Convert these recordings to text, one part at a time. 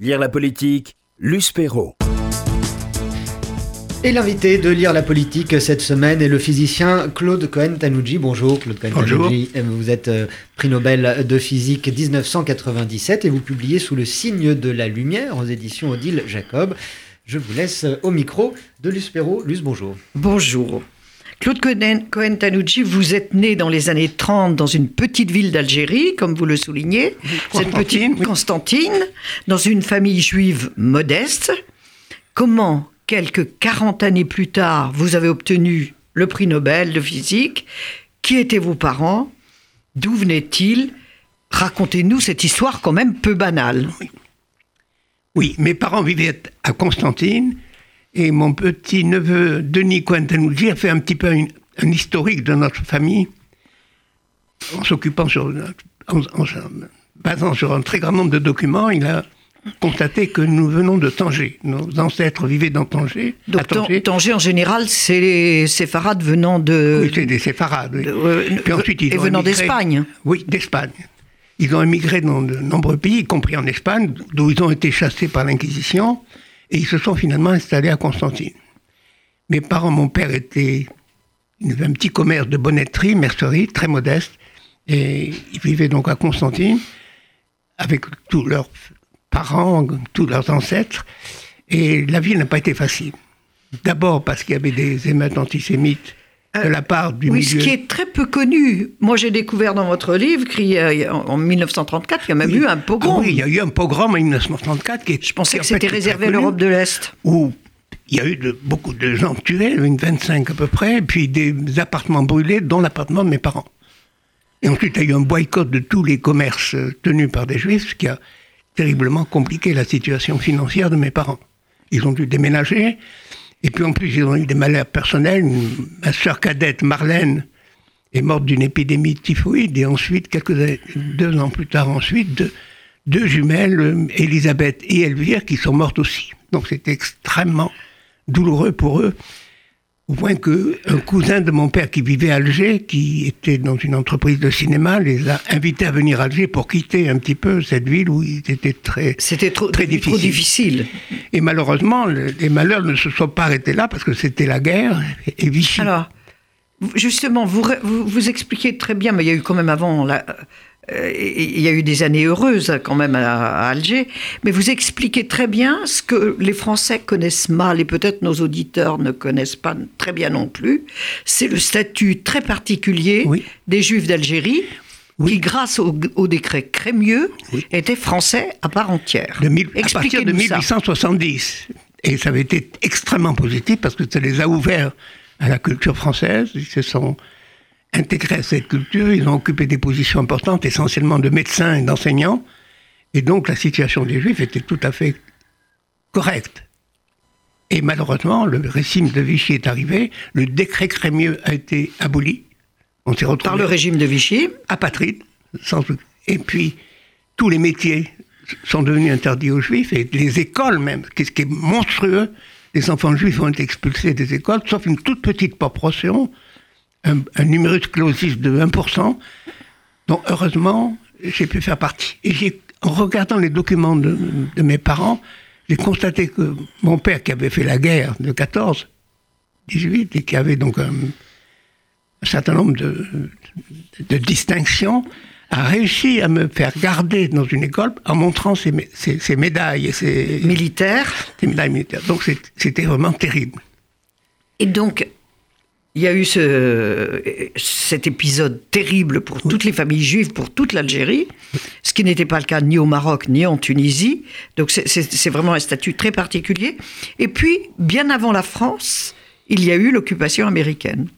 Lire la politique, Luce Perrault. Et l'invité de lire la politique cette semaine est le physicien Claude Cohen-Tanouji. Bonjour Claude Cohen-Tanouji. Vous êtes euh, prix Nobel de physique 1997 et vous publiez sous le signe de la lumière aux éditions Odile Jacob. Je vous laisse au micro de Luce Perrault. Luce, bonjour. Bonjour. Claude Cohen-Tanouji, vous êtes né dans les années 30 dans une petite ville d'Algérie, comme vous le soulignez. Cette petite Constantine, dans une famille juive modeste. Comment quelques 40 années plus tard, vous avez obtenu le prix Nobel de physique? Qui étaient vos parents? D'où venaient-ils? Racontez-nous cette histoire quand même peu banale. Oui. mes parents vivaient à Constantine et mon petit neveu Denis Cointanouji a fait un petit peu un historique de notre famille en s'occupant sur, en, en, basant sur un très grand nombre de documents. Il a constater que nous venons de Tanger. Nos ancêtres vivaient dans Tanger. Donc Tanger. en général, c'est les séfarades venant de... Oui, c'est des séfarades, oui. Euh, Puis ensuite, ils et venant d'Espagne. Oui, d'Espagne. Ils ont émigré dans de nombreux pays, y compris en Espagne, d'où ils ont été chassés par l'Inquisition, et ils se sont finalement installés à Constantine. Mes parents, mon père était... Il avait un petit commerce de bonnetterie, mercerie, très modeste, et ils vivaient donc à Constantine, avec tous leurs parents, tous leurs ancêtres. Et la vie n'a pas été facile. D'abord parce qu'il y avait des émeutes antisémites de la part du oui, milieu. ce qui est très peu connu. Moi, j'ai découvert dans votre livre qu'en 1934, il y a même eu un pogrom. Ah oui, il y a eu un pogrom en 1934 qui Je pensais que c'était réservé à l'Europe de l'Est. Où il y a eu de, beaucoup de gens tués, une 25 à peu près, puis des appartements brûlés, dont l'appartement de mes parents. Et ensuite, il y a eu un boycott de tous les commerces tenus par des juifs, ce qui a terriblement compliqué la situation financière de mes parents. Ils ont dû déménager, et puis en plus ils ont eu des malheurs personnels. Ma sœur cadette Marlène est morte d'une épidémie de typhoïde, et ensuite, quelques deux ans plus tard ensuite, deux, jumelles, Elisabeth et Elvire, qui sont mortes aussi. Donc c'était extrêmement douloureux pour eux au point qu'un cousin de mon père qui vivait à Alger, qui était dans une entreprise de cinéma, les a invités à venir à Alger pour quitter un petit peu cette ville où il était très, C'était trop, très difficile. trop difficile. Et malheureusement, les malheurs ne se sont pas arrêtés là parce que c'était la guerre et Vichy. Alors, justement, vous, vous, vous, expliquez très bien, mais il y a eu quand même avant la, il y a eu des années heureuses quand même à, Alger, mais vous expliquez très bien ce que les Français connaissent mal et peut-être nos auditeurs ne connaissent pas très bien non plus. C'est le statut très particulier des Juifs d'Algérie. qui, grâce au, décret Crémieux, étaient français à part entière. De à partir de 1870. Et ça avait été extrêmement positif parce que ça les a ouverts à la culture française. Ils se sont intégrés à cette culture, ils ont occupé des positions importantes, essentiellement de médecins et d'enseignants, et donc la situation des Juifs était tout à fait correcte. Et malheureusement, le régime de Vichy est arrivé, le décret Crémieux a été aboli. On s'est retrouvé. Par le régime de Vichy Apatride, sans Et puis, tous les métiers sont devenus interdits aux Juifs, et les écoles même, ce qui est monstrueux, les enfants juifs ont été expulsés des écoles, sauf une toute petite proportion un, un numerus clausus de 1%, dont heureusement, j'ai pu faire partie. Et en regardant les documents de, mes parents, j'ai constaté que mon père, qui avait fait la guerre de 14, 18, et qui avait donc un, certain nombre de, de, distinctions, a réussi à me faire garder dans une école en montrant ses, ses, médailles et ses militaires. Ses médailles militaires. Donc c'était vraiment terrible. Et donc, il y a eu ce, cet épisode terrible pour toutes les familles juives, pour toute l'Algérie, ce qui n'était pas le cas ni au Maroc ni en Tunisie. Donc c'est vraiment un statut très particulier. Et puis, bien avant la France, il y a eu l'occupation américaine.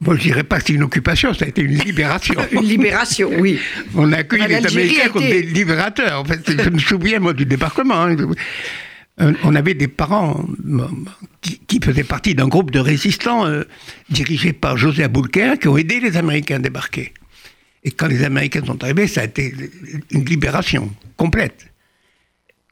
Moi, je dirais pas que c'est une occupation, ça a été une libération. une libération, oui. On a accueilli les Américains comme des libérateurs. En fait, je me souviens, moi, du débarquement. Hein. Euh, on avait des parents euh, qui, faisaient partie d'un groupe de résistants euh, dirigé par José Aboulker qui ont aidé les Américains à débarquer. Et quand les Américains sont arrivés, ça a été une libération complète.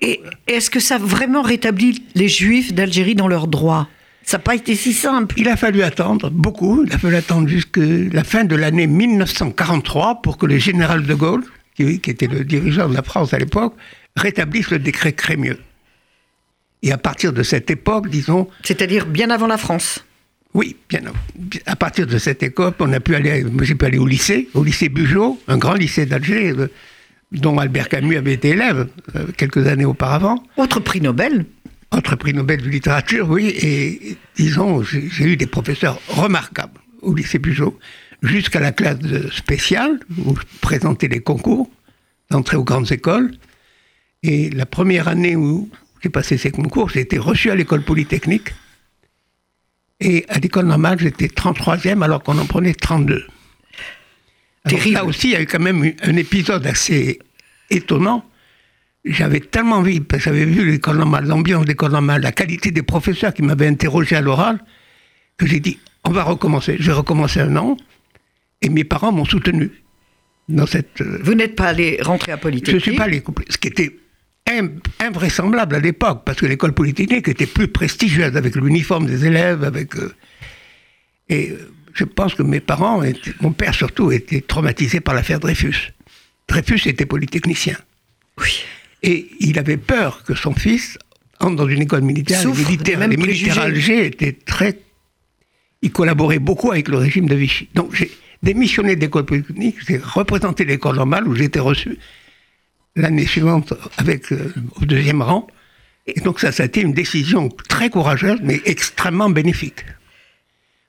Et est-ce que ça a vraiment rétabli les Juifs d'Algérie dans leurs droits? Ça n'a pas été si simple. Il a fallu attendre beaucoup. Il a fallu attendre jusqu'à la fin de l'année 1943 pour que le général de Gaulle, qui, qui était le dirigeant de la France à l'époque, rétablissent le décret Crémieux. Et à partir de cette époque, disons... C'est-à-dire bien avant la France Oui, bien avant. À partir de cette époque, on a pu aller, j'ai pu aller au lycée, au lycée Bugeaud, un grand lycée d'Alger, euh, dont Albert Camus avait été élève euh, quelques années auparavant. Autre prix Nobel Autre prix Nobel de littérature, oui. Et disons, j'ai eu des professeurs remarquables au lycée Bugeaud, jusqu'à la classe spéciale, où je présentais les concours d'entrée aux grandes écoles. Et la première année où j'ai passé ces concours, j'ai été reçu à l'école polytechnique. Et à l'école normale, j'étais 33e alors qu'on en prenait 32. Alors là aussi, il y a eu quand même un épisode assez étonnant. J'avais tellement envie, parce que j'avais vu l'école normale, l'ambiance de l'école normale, la qualité des professeurs qui m'avaient interrogé à l'oral, que j'ai dit, on va recommencer. J'ai recommencé un an, et mes parents m'ont soutenu dans cette... Euh, Vous n'êtes pas allé rentrer à Polytechnique Je ne suis pas allé, ce qui était invraisemblable à l'époque, parce que l'école polytechnique était plus prestigieuse, avec l'uniforme des élèves, avec... Euh, et euh, je pense que mes parents, mon père surtout, était traumatisé par l'affaire Dreyfus. Dreyfus était polytechnicien. Oui. Et il avait peur que son fils entre dans une école militaire. les militaires, les militaires Alger étaient très... Ils collaboraient beaucoup avec le régime de Vichy. Donc j'ai démissionné d'école polytechnique, j'ai représenté l'école normale où j'étais reçu l'année suivante avec euh, au deuxième rang. Et donc ça, ça a été une décision très courageuse, mais extrêmement bénéfique.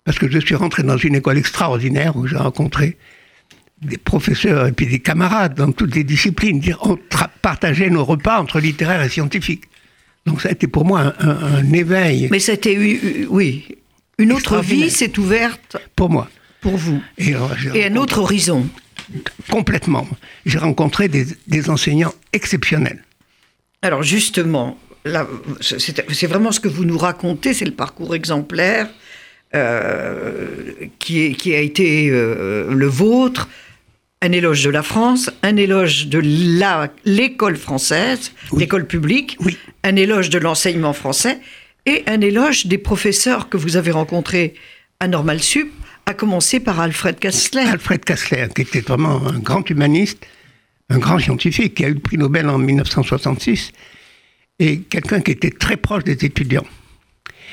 Parce que je suis rentré dans une école extraordinaire où j'ai rencontré des professeurs et puis des camarades dans toutes les disciplines. On partageait nos repas entre littéraires et scientifiques. Donc ça a été pour moi un, éveil. Mais c'était, oui, une autre vie s'est ouverte. Pour moi. Pour vous. Et, et un autre horizon. Complètement. J'ai rencontré des, enseignants exceptionnels. Alors justement, c'est vraiment ce que vous nous racontez, c'est le parcours exemplaire euh, qui, qui, a été euh, le vôtre. Un éloge de la France, un éloge de l'école française, l'école publique, un éloge de l'enseignement français et un éloge des professeurs que vous avez rencontrés à Normal Sup, à commencer par Alfred Kassler. Alfred Kassler, qui était vraiment un grand humaniste, un grand scientifique, qui a eu le prix Nobel en 1966, et quelqu'un qui était très proche des étudiants.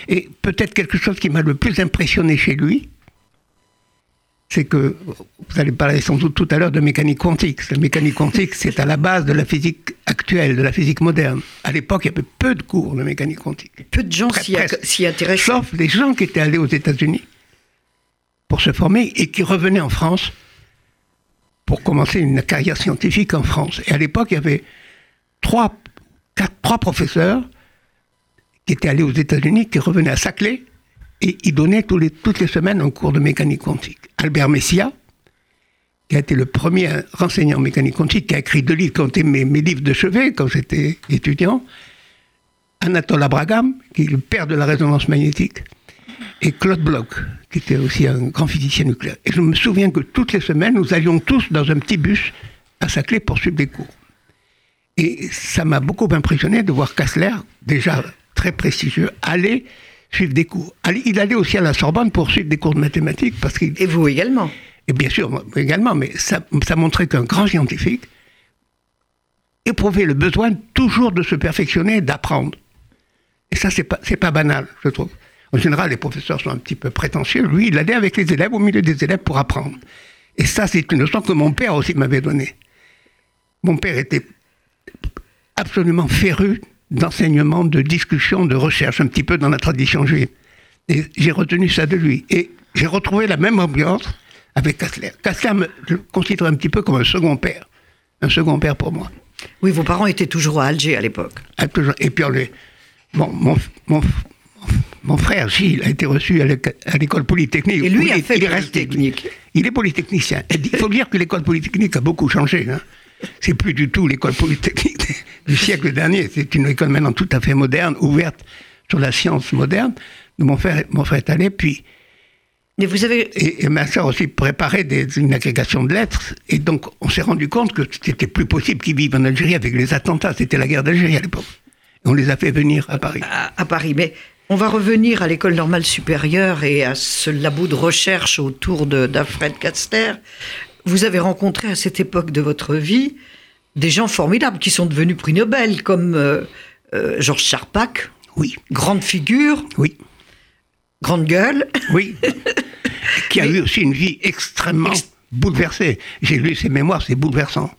Et peut-être quelque chose qui m'a le plus impressionné chez lui, c'est que, vous allez parler sans doute tout à l'heure de mécanique quantique. La mécanique quantique, c'est à la base de la physique actuelle, de la physique moderne. À l'époque, il y avait peu de cours de mécanique quantique. Peu de gens s'y intéressaient. Sauf des gens qui étaient allés aux États-Unis pour se former et qui revenait en France pour commencer une carrière scientifique en France. Et à l'époque, il y avait trois, quatre, trois professeurs qui étaient allés aux États-Unis, qui revenaient à Saclay, et ils donnaient tous les, toutes les semaines un cours de mécanique quantique. Albert Messia, qui a été le premier renseignant en mécanique quantique, qui a écrit deux livres qui ont été mes, mes livres de chevet quand j'étais étudiant. Anatole Abraham, qui est le père de la résonance magnétique et Claude Bloch, qui était aussi un grand physicien nucléaire. Et je me souviens que toutes les semaines, nous allions tous dans un petit bus à Saclay pour suivre des cours. Et ça m'a beaucoup impressionné de voir Kassler, déjà très prestigieux, aller suivre des cours. Il allait aussi à la Sorbonne pour suivre des cours de mathématiques. Parce Et vous également Et bien sûr, moi également, mais ça, ça montrait qu'un grand scientifique éprouvait le besoin toujours de se perfectionner, d'apprendre. Et ça, c'est pas, pas banal, je trouve. En général, les professeurs sont un petit peu prétentieux. Lui, il allait avec les élèves, au milieu des élèves, pour apprendre. Et ça, c'est une leçon que mon père aussi m'avait donnée. Mon père était absolument féru d'enseignement, de discussion, de recherche, un petit peu dans la tradition juive. Et j'ai retenu ça de lui. Et j'ai retrouvé la même ambiance avec Kassler. Kassler, me, je le considère un petit peu comme un second père. Un second père pour moi. Oui, vos parents étaient toujours à Alger à l'époque. Ah, et puis, bon, mon, mon, mon frère Gilles a été reçu à l'école polytechnique. Et lui il a fait il Il est polytechnicien. Il faut dire que l'école polytechnique a beaucoup changé. Hein. C'est plus du tout l'école polytechnique du siècle dernier. C'est une école maintenant tout à fait moderne, ouverte sur la science moderne. Mon frère, mon frère est allé, puis. Mais vous avez... et, ma soeur aussi préparait des, une agrégation de lettres. Et donc, on s'est rendu compte que c'était plus possible qu'ils vivent en Algérie avec les attentats. C'était la guerre d'Algérie à l'époque. On les a fait venir à Paris. à Paris. Mais on va revenir à l'école normale supérieure et à ce labo de recherche autour d'Alfred Katzler. Vous avez rencontré à cette époque de votre vie des gens formidables qui sont devenus prix Nobel, comme euh, euh, Georges Charpak. Oui. Grande figure. Oui. Grande gueule. Oui. qui a eu aussi une vie extrêmement bouleversée. J'ai lu ses mémoires, c'est bouleversant.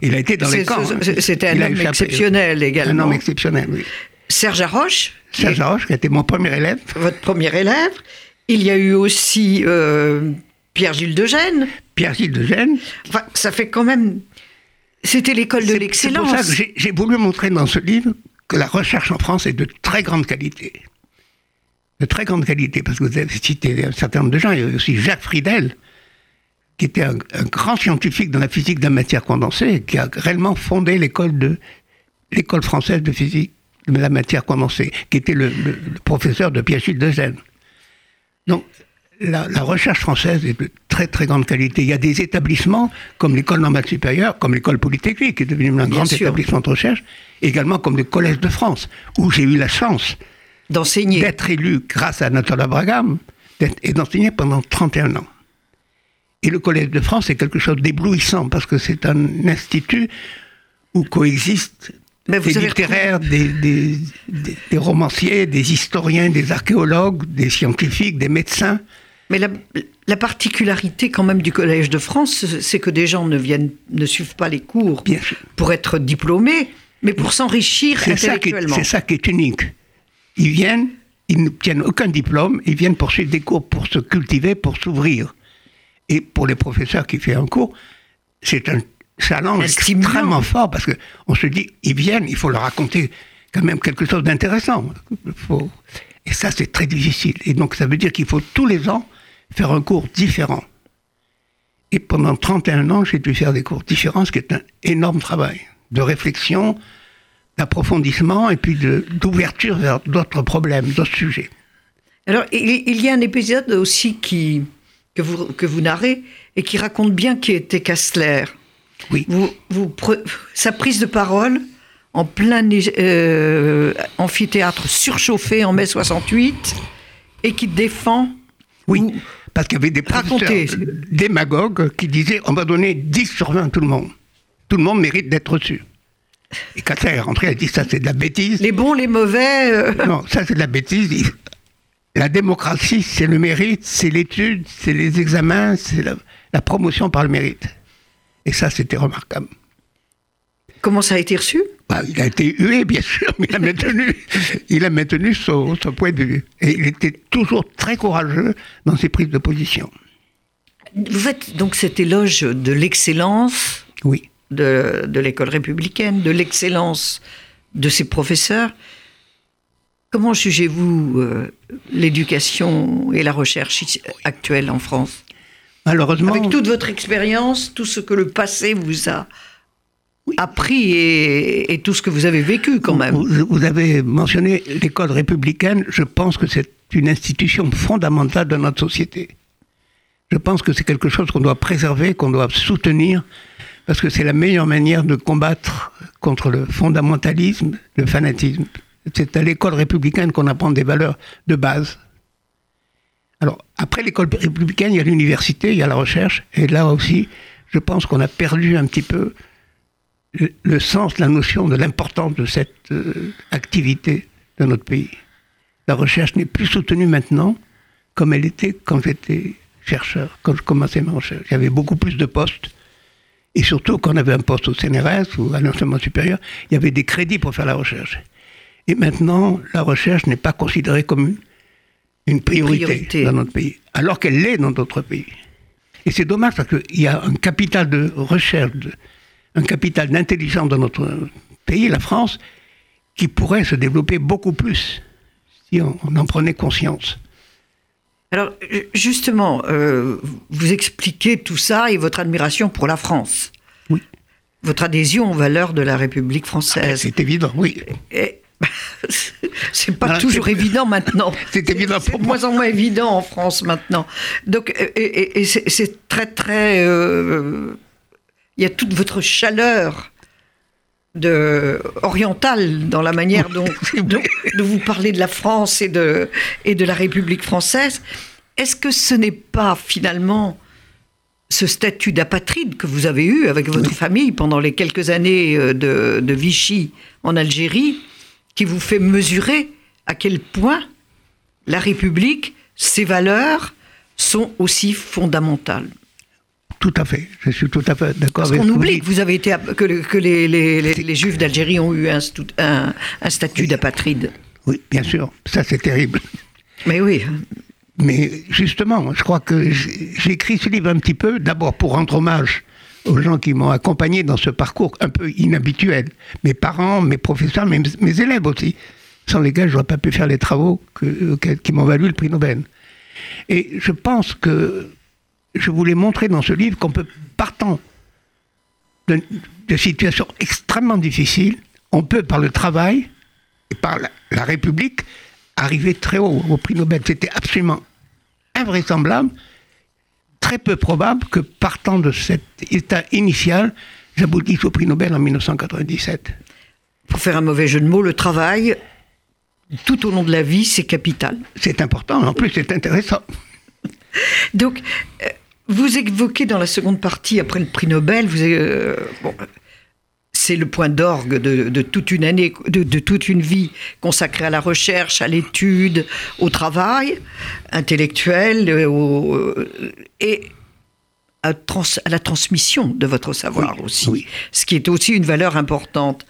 Il a été dans les camps. Hein. C'était un homme exceptionnel également. Un homme exceptionnel, oui. Serge Haroche. Serge Haroche, qui a été mon premier élève. Votre premier élève. Il y a eu aussi euh, Pierre-Gilles de Gênes. Pierre-Gilles de Gênes. Enfin, ça fait quand même. C'était l'école de l'excellence. C'est pour ça que j'ai voulu montrer dans ce livre que la recherche en France est de très grande qualité. De très grande qualité, parce que vous avez cité un certain nombre de gens. Il y a aussi Jacques Friedel, qui était un, grand scientifique dans la physique de la matière condensée, qui a réellement fondé l'école de l'école française de physique la matière condensée, qui était le, professeur de Pierre-Gilles de Gênes. Donc, la, recherche française est de très très grande qualité. Il y a des établissements comme l'école normale supérieure, comme l'école polytechnique, qui est devenue un grand établissement de recherche, également comme le Collège de France, où j'ai eu la chance d'enseigner, d'être élu grâce à Nathalie Bragam et d'enseigner pendant 31 ans. Et le Collège de France est quelque chose d'éblouissant parce que c'est un institut où coexistent des littéraires, des, romanciers, des historiens, des archéologues, des scientifiques, des médecins. Mais la, particularité quand même du Collège de France, c'est que des gens ne viennent, ne suivent pas les cours pour être diplômés, mais pour s'enrichir intellectuellement. C'est ça qui est unique. Ils viennent, ils n'obtiennent aucun diplôme, ils viennent poursuivre des cours pour se cultiver, pour s'ouvrir. Et pour les professeurs qui font un cours, c'est un challenge extrêmement fort parce qu'on se dit, ils viennent, il faut leur raconter quand même quelque chose d'intéressant. Et ça, c'est très difficile. Et donc, ça veut dire qu'il faut tous les ans faire un cours différent. Et pendant 31 ans, j'ai dû faire des cours différents, ce qui est un énorme travail de réflexion, d'approfondissement et puis d'ouverture vers d'autres problèmes, d'autres sujets. Alors, il y a un épisode aussi qui, que vous, que vous narrez et qui raconte bien qui était Kastler. Oui. Vous, vous, sa prise de parole en plein euh, amphithéâtre surchauffé en mai 68 et qui défend. Oui, parce qu'il y avait des professeurs démagogues qui disaient on va donner 10 sur 20 à tout le monde. Tout le monde mérite d'être reçu. Et Kastler est rentré, elle a dit ça c'est de la bêtise. Les bons, les mauvais. Euh. Non, ça c'est de la bêtise. La démocratie, c'est le mérite, c'est l'étude, c'est les examens, c'est la, promotion par le mérite. Et ça, c'était remarquable. Comment ça a été reçu? Bah, Il a été hué, bien sûr, mais il a maintenu, il a maintenu son, point de vue. Et il était toujours très courageux dans ses prises de position. Vous faites donc cet éloge de l'excellence oui. de, de l'école républicaine, de l'excellence de ses professeurs. Comment jugez-vous euh, l'éducation et la recherche actuelle en France? Malheureusement. Avec toute votre expérience, tout ce que le passé vous a appris et, tout ce que vous avez vécu quand même. Vous, avez mentionné l'école républicaine. Je pense que c'est une institution fondamentale de notre société. Je pense que c'est quelque chose qu'on doit préserver, qu'on doit soutenir, parce que c'est la meilleure manière de combattre contre le fondamentalisme, le fanatisme. C'est à l'école républicaine qu'on apprend des valeurs de base. Alors, après l'école républicaine, il y a l'université, il y a la recherche, et là aussi, je pense qu'on a perdu un petit peu le, sens, la notion de l'importance de cette euh, activité dans notre pays. La recherche n'est plus soutenue maintenant comme elle était quand j'étais chercheur, quand je commençais ma recherche. Il y avait beaucoup plus de postes. Et surtout, quand on avait un poste au CNRS ou à l'enseignement supérieur, il y avait des crédits pour faire la recherche. Et maintenant, la recherche n'est pas considérée comme une, priorité, dans notre pays, alors qu'elle l'est dans d'autres pays. Et c'est dommage parce qu'il y a un capital de recherche, un capital d'intelligence dans notre pays, la France, qui pourrait se développer beaucoup plus si on, en prenait conscience. Alors, justement, euh, vous expliquez tout ça et votre admiration pour la France. Oui. Votre adhésion aux valeurs de la République française. Ah, c'est évident, oui. c'est pas toujours évident maintenant. C'est évident de moins en moins évident en France maintenant. Donc, et, c'est très, très. Euh, il y a toute votre chaleur de, orientale dans la manière dont, de vous parlez de la France et de, et de la République française. Est-ce que ce n'est pas finalement ce statut d'apatride que vous avez eu avec votre famille pendant les quelques années euh, de, de, Vichy en Algérie, qui vous fait mesurer à quel point la République, ses valeurs, sont aussi fondamentales. Tout à fait, je suis tout à fait d'accord avec vous. Parce qu'on oublie que vous avez été que, que les, les, les, Juifs d'Algérie ont eu un, un, un statut d'apatride. Oui, bien sûr, ça c'est terrible. Mais oui. Mais justement, je crois que j'ai écrit ce livre un petit peu, d'abord pour rendre hommage aux gens qui m'ont accompagné dans ce parcours un peu inhabituel. Mes parents, mes professeurs, mes, élèves aussi, sans lesquels je n'aurais pas pu faire les travaux que, qui m'ont valu le prix Nobel. Et je pense que je voulais montrer dans ce livre qu'on peut, partant de, situations extrêmement difficiles, on peut, par le travail et par la République, arriver très haut au prix Nobel. C'était absolument invraisemblable, très peu probable que partant de cet état initial, j'aboutisse au prix Nobel en 1997. Pour faire un mauvais jeu de mots, le travail, tout au long de la vie, c'est capital. C'est important, en plus c'est intéressant. Donc, euh, vous évoquez dans la seconde partie, après le prix Nobel, vous, euh, bon, c'est le point d'orgue de, toute une année, de, toute une vie consacrée à la recherche, à l'étude, au travail intellectuel euh, et à, la transmission de votre savoir aussi, ce qui est aussi une valeur importante.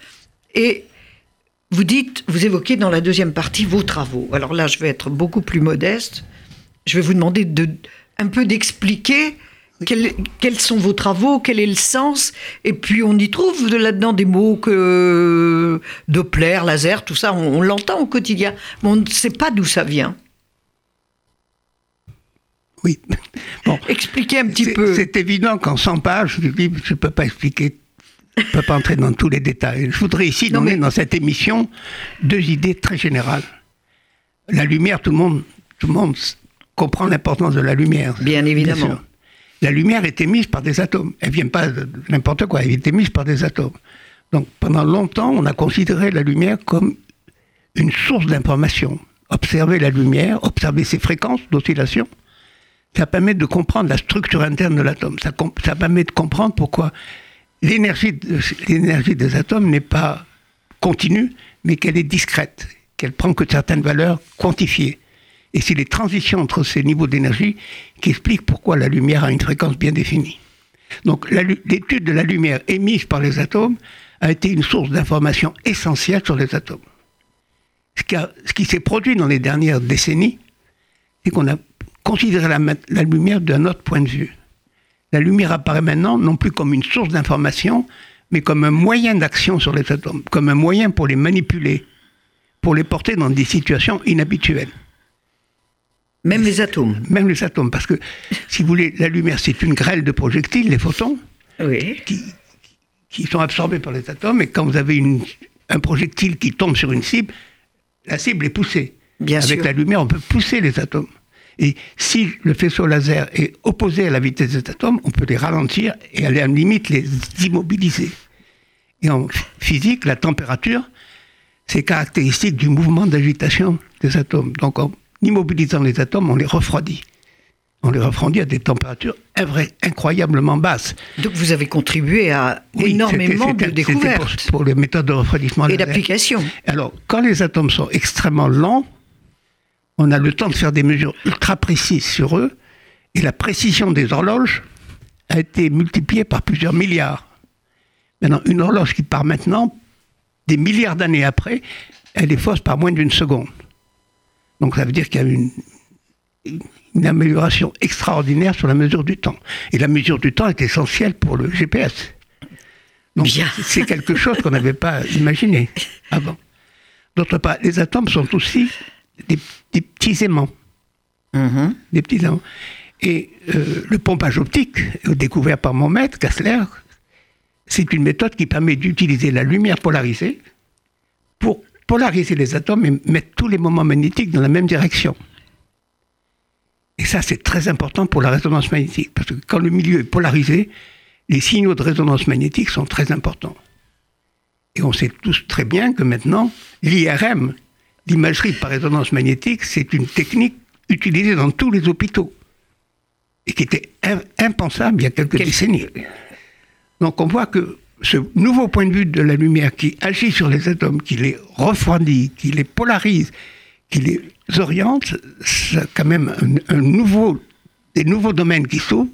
Et vous dites, vous évoquez dans la deuxième partie vos travaux. Alors là, je vais être beaucoup plus modeste. Je vais vous demander de, un peu d'expliquer quels, sont vos travaux? Quel est le sens? Et puis on y trouve de là-dedans des mots que Doppler, laser, tout ça, on, l'entend au quotidien, mais on ne sait pas d'où ça vient. Oui. Bon. Expliquez un petit peu. C'est évident qu'en 100 pages, je ne peux pas expliquer, je ne peux pas entrer dans tous les détails. Je voudrais ici donner dans cette émission deux idées très générales. La lumière, tout le monde, tout le monde comprend l'importance de la lumière. Bien évidemment la lumière est émise par des atomes. Elle vient pas de n'importe quoi, elle est émise par des atomes. Donc pendant longtemps, on a considéré la lumière comme une source d'information. Observer la lumière, observer ses fréquences d'oscillation, ça permet de comprendre la structure interne de l'atome. Ça, permet de comprendre pourquoi l'énergie des atomes n'est pas continue, mais qu'elle est discrète, qu'elle prend que certaines valeurs quantifiées. Et c'est les transitions entre ces niveaux d'énergie qui expliquent pourquoi la lumière a une fréquence bien définie. Donc l'étude de la lumière émise par les atomes a été une source d'information essentielle sur les atomes. Ce qui, s'est produit dans les dernières décennies, c'est qu'on a considéré la, la lumière d'un autre point de vue. La lumière apparaît maintenant non plus comme une source d'information, mais comme un moyen d'action sur les atomes, comme un moyen pour les manipuler, pour les porter dans des situations inhabituelles. Même les atomes. Même les atomes, parce que, si vous voulez, la lumière, c'est une grêle de projectiles, les photons, qui, qui, sont absorbés par les atomes, et quand vous avez une, un projectile qui tombe sur une cible, la cible est poussée. Bien Avec la lumière, on peut pousser les atomes. Et si le faisceau laser est opposé à la vitesse des atomes, on peut les ralentir et à la limite les immobiliser. Et en physique, la température, c'est caractéristique du mouvement d'agitation des atomes. Donc on, immobilisant les atomes, on les refroidit. On les refroidit à des températures incroyablement basses. Donc vous avez contribué à énormément de découvertes. Pour, les méthodes de refroidissement. Et d'application. Alors, quand les atomes sont extrêmement lents, on a le temps de faire des mesures ultra précises sur eux, et la précision des horloges a été multipliée par plusieurs milliards. Maintenant, une horloge qui part maintenant, des milliards d'années après, elle est fausse par moins d'une seconde. Donc ça veut dire qu'il y a une, une amélioration extraordinaire sur la mesure du temps. Et la mesure du temps est essentielle pour le GPS. Donc c'est quelque chose qu'on n'avait pas imaginé avant. D'autre part, les atomes sont aussi des, petits aimants. Mm-hmm. Des petits aimants. Et euh, le pompage optique, découvert par mon maître, Kassler, c'est une méthode qui permet d'utiliser la lumière polarisée pour polariser les atomes et mettre tous les moments magnétiques dans la même direction. Et ça, c'est très important pour la résonance magnétique, parce que quand le milieu est polarisé, les signaux de résonance magnétique sont très importants. Et on sait tous très bien que maintenant, l'IRM, l'imagerie par résonance magnétique, c'est une technique utilisée dans tous les hôpitaux. et qui était impensable il y a quelques décennies. Donc on voit que ce nouveau point de vue de la lumière qui agit sur les atomes, qui les refroidit, qui les polarise, qui les oriente, c'est quand même un, nouveau, des nouveaux domaines qui s'ouvrent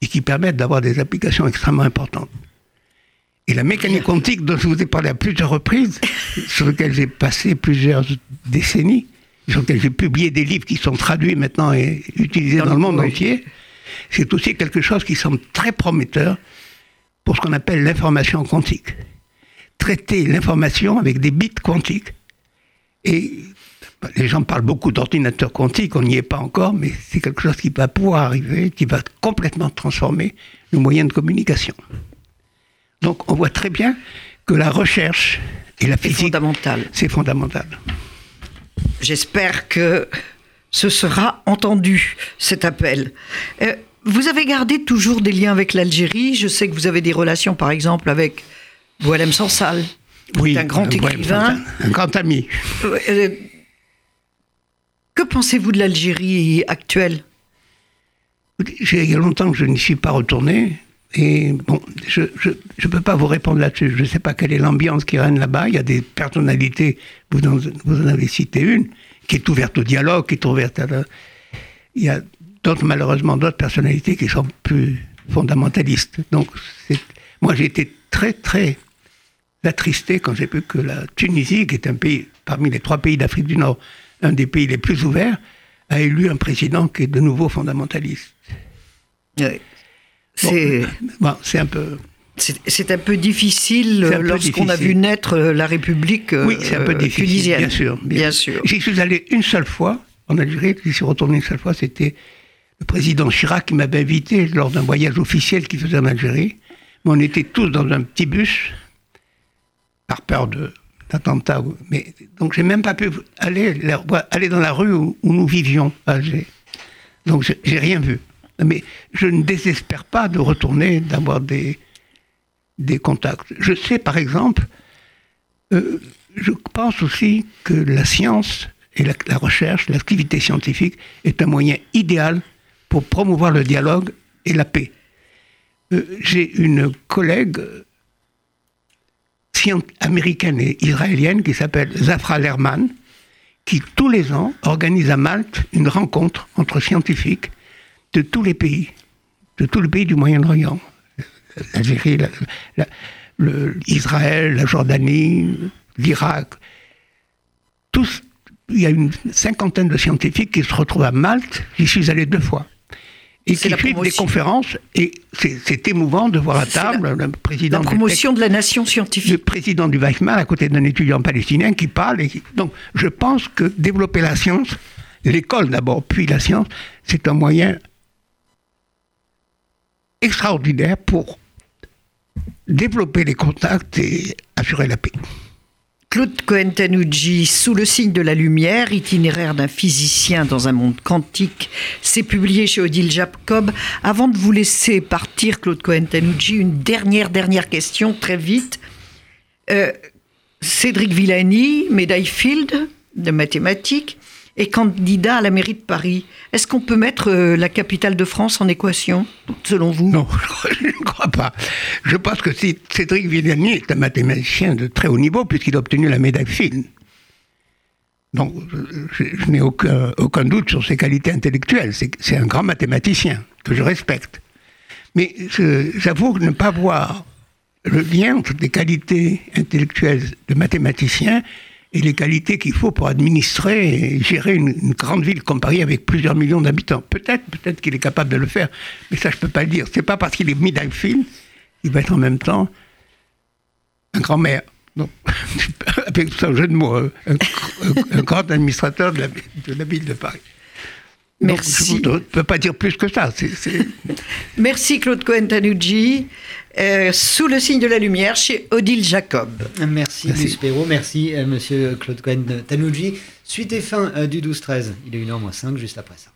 et qui permettent d'avoir des applications extrêmement importantes. Et la mécanique quantique dont je vous ai parlé à plusieurs reprises, sur laquelle j'ai passé plusieurs décennies, sur laquelle j'ai publié des livres qui sont traduits maintenant et utilisés dans, le monde entier, c'est aussi quelque chose qui semble très prometteur pour ce qu'on appelle l'information quantique. Traiter l'information avec des bits quantiques. Et les gens parlent beaucoup d'ordinateurs quantiques, on n'y est pas encore, mais c'est quelque chose qui va pouvoir arriver, qui va complètement transformer nos moyens de communication. Donc on voit très bien que la recherche et la physique... C'est fondamental. C'est fondamental. J'espère que ce sera entendu, cet appel. Euh, vous avez gardé toujours des liens avec l'Algérie. Je sais que vous avez des relations, par exemple, avec Boualem Sansal. Oui, un grand écrivain. Un grand ami. Euh, que pensez-vous de l'Algérie actuelle? Il y a longtemps que je n'y suis pas retourné. Et bon, je ne peux pas vous répondre là-dessus. Je ne sais pas quelle est l'ambiance qui règne là-bas. Il y a des personnalités, vous en, vous en avez cité une, qui est ouverte au dialogue, qui est ouverte à la... Il y a d'autres, malheureusement, d'autres personnalités qui sont plus fondamentalistes. Donc, moi, j'ai été très, très attristé quand j'ai vu que la Tunisie, qui est un pays, parmi les trois pays d'Afrique du Nord, un des pays les plus ouverts, a élu un président qui est de nouveau fondamentaliste. c'est c'est un peu. C'est un peu difficile lorsqu'on a vu naître la République Oui, c'est un peu euh, difficile, tunisienne. bien sûr. Bien, sûr. J'y suis allé une seule fois en Algérie, j'y suis retourné une seule fois, c'était le président Chirac m'avait invité lors d'un voyage officiel qu'il faisait en Algérie. On était tous dans un petit bus, par peur d'attentat. Mais donc j'ai même pas pu aller, aller dans la rue où, nous vivions à Alger. Donc j'ai rien vu. Mais je ne désespère pas de retourner, d'avoir des, des contacts. Je sais par exemple, euh, je pense aussi que la science et la recherche, l'activité scientifique est un moyen idéal pour promouvoir le dialogue et la paix. Euh, j'ai une collègue américaine et israélienne qui s'appelle Zafra Lerman, qui tous les ans organise à Malte une rencontre entre scientifiques de tous les pays, de tous les pays du Moyen-Orient. L'Algérie, Israël, la Jordanie, l'Irak. Il y a une cinquantaine de scientifiques qui se retrouvent à Malte. J'y suis allé deux fois et qui suivent des conférences. Et c'est émouvant de voir à table le président. La promotion de la nation scientifique. Le président du à côté d'un étudiant palestinien qui parle. Et donc, je pense que développer la science, l'école d'abord, puis la science, c'est un moyen extraordinaire pour développer les contacts et assurer la paix. Claude Cohen-Tanucci, Sous le signe de la lumière, itinéraire d'un physicien dans un monde quantique, c'est publié chez Odile Jacob. Avant de vous laisser partir, Claude Cohen-Tanucci, une dernière, dernière question, très vite. Euh, Cédric Villani, médaille Field de mathématiques, est candidat à la mairie de Paris. Est-ce qu'on peut mettre euh, la capitale de France en équation, selon vous? Non, je ne crois pas. Je pense que Cédric Villani est un mathématicien de très haut niveau, puisqu'il a obtenu la médaille Field. Donc, je, n'ai aucun, aucun, doute sur ses qualités intellectuelles. C'est un grand mathématicien que je respecte. Mais j'avoue ne pas voir le lien entre les qualités intellectuelles de mathématicien et les qualités qu'il faut pour administrer et gérer une, grande ville comme Paris avec plusieurs millions d'habitants. Peut-être, peut-être qu'il est capable de le faire, mais ça je peux pas le dire. C'est pas parce qu'il est mis dans le film, il va être en même temps un grand maire. Donc, avec ça, jeu de mots, euh, un, grand administrateur de la, ville de Paris. Merci. je ne peux pas dire plus que ça. Merci Claude Cohen-Tanucci. Euh, sous le signe de la lumière chez Odile Jacob. Merci, merci. Perrault, merci euh, Monsieur Claude Cohen Tanucci. Suite et fin euh, du 12-13, il est 1h moins 5 juste après ça.